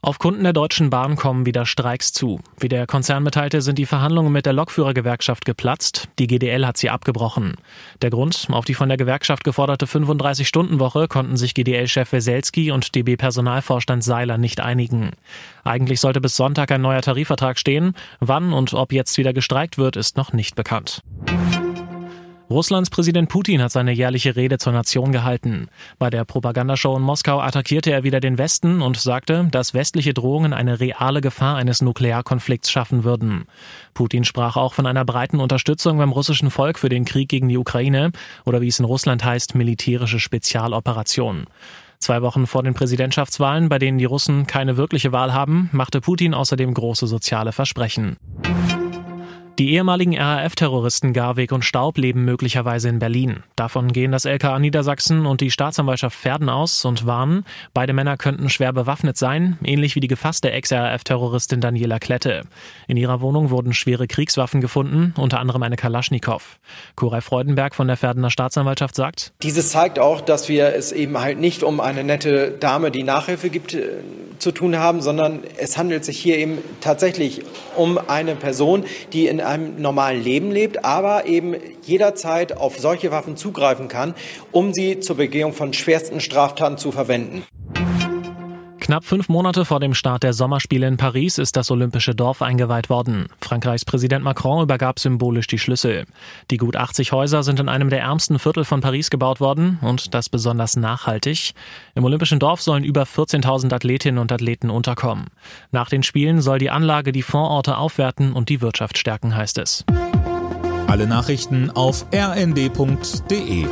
Auf Kunden der Deutschen Bahn kommen wieder Streiks zu. Wie der Konzern mitteilte, sind die Verhandlungen mit der Lokführergewerkschaft geplatzt. Die GDL hat sie abgebrochen. Der Grund, auf die von der Gewerkschaft geforderte 35-Stunden-Woche konnten sich GDL-Chef Weselski und DB-Personalvorstand Seiler nicht einigen. Eigentlich sollte bis Sonntag ein neuer Tarifvertrag stehen. Wann und ob jetzt wieder gestreikt wird, ist noch nicht bekannt. Russlands Präsident Putin hat seine jährliche Rede zur Nation gehalten. Bei der Propagandashow in Moskau attackierte er wieder den Westen und sagte, dass westliche Drohungen eine reale Gefahr eines Nuklearkonflikts schaffen würden. Putin sprach auch von einer breiten Unterstützung beim russischen Volk für den Krieg gegen die Ukraine oder wie es in Russland heißt, militärische Spezialoperation. Zwei Wochen vor den Präsidentschaftswahlen, bei denen die Russen keine wirkliche Wahl haben, machte Putin außerdem große soziale Versprechen. Die ehemaligen RAF-Terroristen Garweg und Staub leben möglicherweise in Berlin. Davon gehen das LKA Niedersachsen und die Staatsanwaltschaft Verden aus und warnen, beide Männer könnten schwer bewaffnet sein, ähnlich wie die gefasste Ex-RAF-Terroristin Daniela Klette. In ihrer Wohnung wurden schwere Kriegswaffen gefunden, unter anderem eine Kalaschnikow. Koray Freudenberg von der Verdener Staatsanwaltschaft sagt, Dieses zeigt auch, dass wir es eben halt nicht um eine nette Dame, die Nachhilfe gibt, äh, zu tun haben, sondern es handelt sich hier eben tatsächlich um eine Person, die in einem normalen Leben lebt, aber eben jederzeit auf solche Waffen zugreifen kann, um sie zur Begehung von schwersten Straftaten zu verwenden. Knapp fünf Monate vor dem Start der Sommerspiele in Paris ist das Olympische Dorf eingeweiht worden. Frankreichs Präsident Macron übergab symbolisch die Schlüssel. Die gut 80 Häuser sind in einem der ärmsten Viertel von Paris gebaut worden und das besonders nachhaltig. Im Olympischen Dorf sollen über 14.000 Athletinnen und Athleten unterkommen. Nach den Spielen soll die Anlage die Vororte aufwerten und die Wirtschaft stärken, heißt es. Alle Nachrichten auf rnd.de